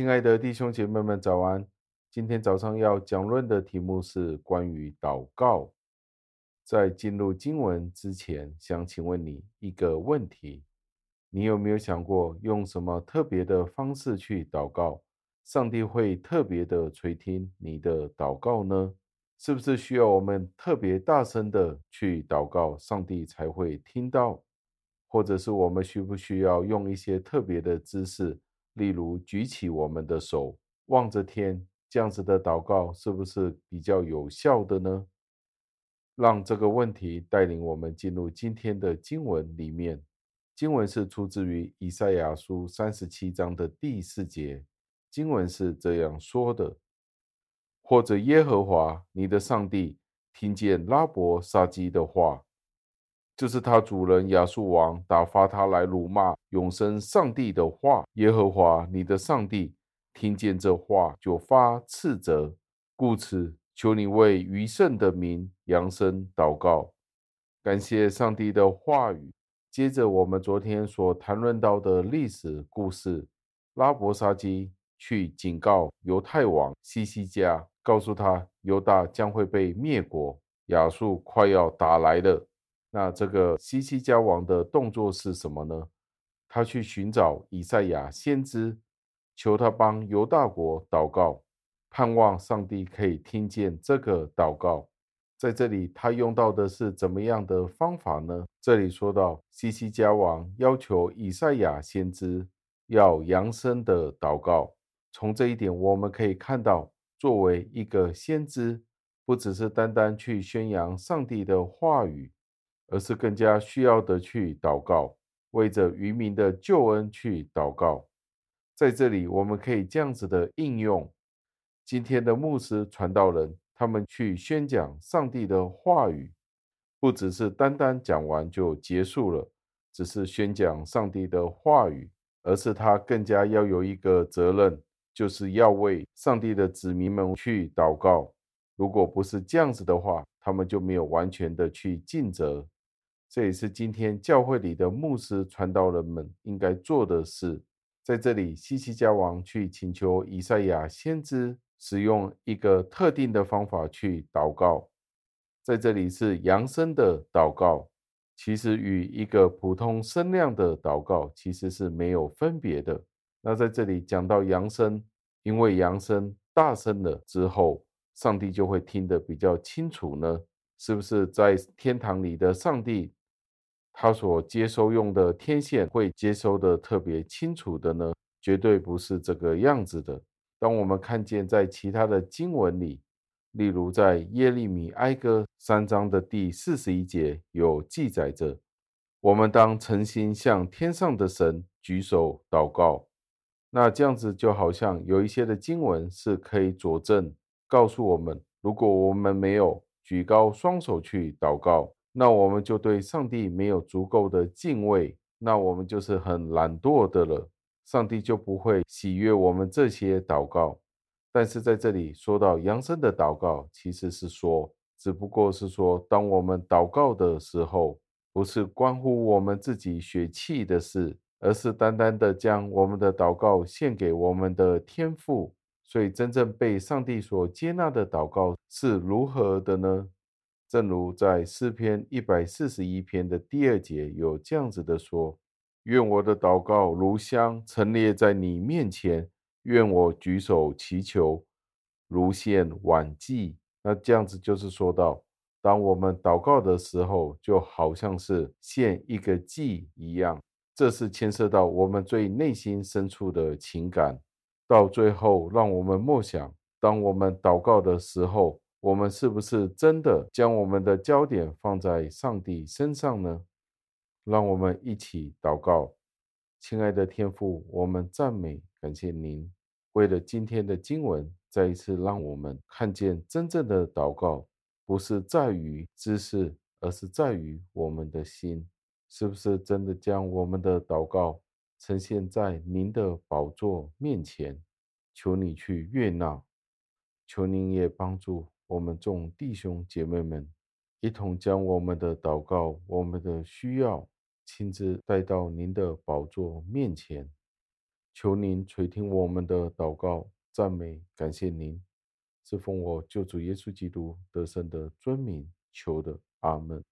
亲爱的弟兄姐妹们，早安！今天早上要讲论的题目是关于祷告。在进入经文之前，想请问你一个问题：你有没有想过用什么特别的方式去祷告，上帝会特别的垂听你的祷告呢？是不是需要我们特别大声的去祷告，上帝才会听到？或者是我们需不需要用一些特别的姿势？例如举起我们的手，望着天，这样子的祷告是不是比较有效的呢？让这个问题带领我们进入今天的经文里面。经文是出自于以赛亚书三十七章的第四节。经文是这样说的：或者耶和华你的上帝听见拉伯沙基的话。就是他主人亚述王打发他来辱骂永生上帝的话，耶和华你的上帝听见这话就发斥责，故此求你为余剩的民扬声祷告，感谢上帝的话语。接着我们昨天所谈论到的历史故事，拉伯沙基去警告犹太王西西家，告诉他犹大将会被灭国，亚述快要打来了。那这个西西家王的动作是什么呢？他去寻找以赛亚先知，求他帮犹大国祷告，盼望上帝可以听见这个祷告。在这里，他用到的是怎么样的方法呢？这里说到西西家王要求以赛亚先知要扬声的祷告。从这一点，我们可以看到，作为一个先知，不只是单单去宣扬上帝的话语。而是更加需要的去祷告，为着渔民的救恩去祷告。在这里，我们可以这样子的应用：今天的牧师传道人，他们去宣讲上帝的话语，不只是单单讲完就结束了，只是宣讲上帝的话语，而是他更加要有一个责任，就是要为上帝的子民们去祷告。如果不是这样子的话，他们就没有完全的去尽责。这也是今天教会里的牧师传道人们应该做的事。在这里，西西家王去请求以赛亚先知使用一个特定的方法去祷告。在这里是扬声的祷告，其实与一个普通声量的祷告其实是没有分别的。那在这里讲到扬声，因为扬声大声了之后，上帝就会听得比较清楚呢？是不是在天堂里的上帝？他所接收用的天线会接收的特别清楚的呢？绝对不是这个样子的。当我们看见在其他的经文里，例如在耶利米哀歌三章的第四十一节有记载着：我们当诚心向天上的神举手祷告。那这样子就好像有一些的经文是可以佐证，告诉我们，如果我们没有举高双手去祷告。那我们就对上帝没有足够的敬畏，那我们就是很懒惰的了。上帝就不会喜悦我们这些祷告。但是在这里说到扬声的祷告，其实是说，只不过是说，当我们祷告的时候，不是关乎我们自己血气的事，而是单单的将我们的祷告献给我们的天父。所以，真正被上帝所接纳的祷告是如何的呢？正如在诗篇一百四十一篇的第二节有这样子的说：“愿我的祷告如香陈列在你面前，愿我举手祈求如献晚祭。”那这样子就是说到，当我们祷告的时候，就好像是献一个祭一样，这是牵涉到我们最内心深处的情感。到最后，让我们默想，当我们祷告的时候。我们是不是真的将我们的焦点放在上帝身上呢？让我们一起祷告，亲爱的天父，我们赞美感谢您。为了今天的经文，再一次让我们看见真正的祷告，不是在于知识，而是在于我们的心，是不是真的将我们的祷告呈现在您的宝座面前？求你去悦纳，求您也帮助。我们众弟兄姐妹们，一同将我们的祷告、我们的需要，亲自带到您的宝座面前。求您垂听我们的祷告，赞美感谢您，是奉我救主耶稣基督得胜的尊名求的，阿门。